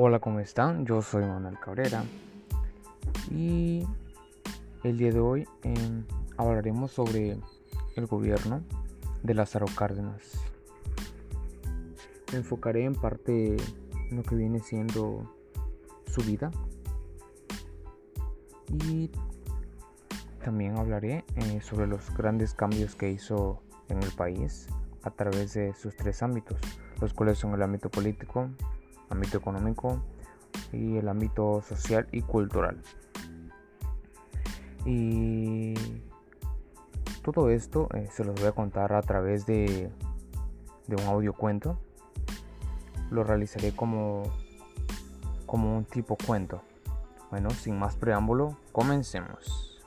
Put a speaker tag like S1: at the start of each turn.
S1: Hola, ¿cómo están? Yo soy Manuel Cabrera y el día de hoy em, hablaremos sobre el gobierno de Lázaro Cárdenas. Me enfocaré en parte en lo que viene siendo su vida y también hablaré eh, sobre los grandes cambios que hizo en el país a través de sus tres ámbitos, los cuales son el ámbito político, ámbito económico y el ámbito social y cultural. Y todo esto eh, se los voy a contar a través de, de un audio cuento. Lo realizaré como, como un tipo cuento. Bueno, sin más preámbulo, comencemos.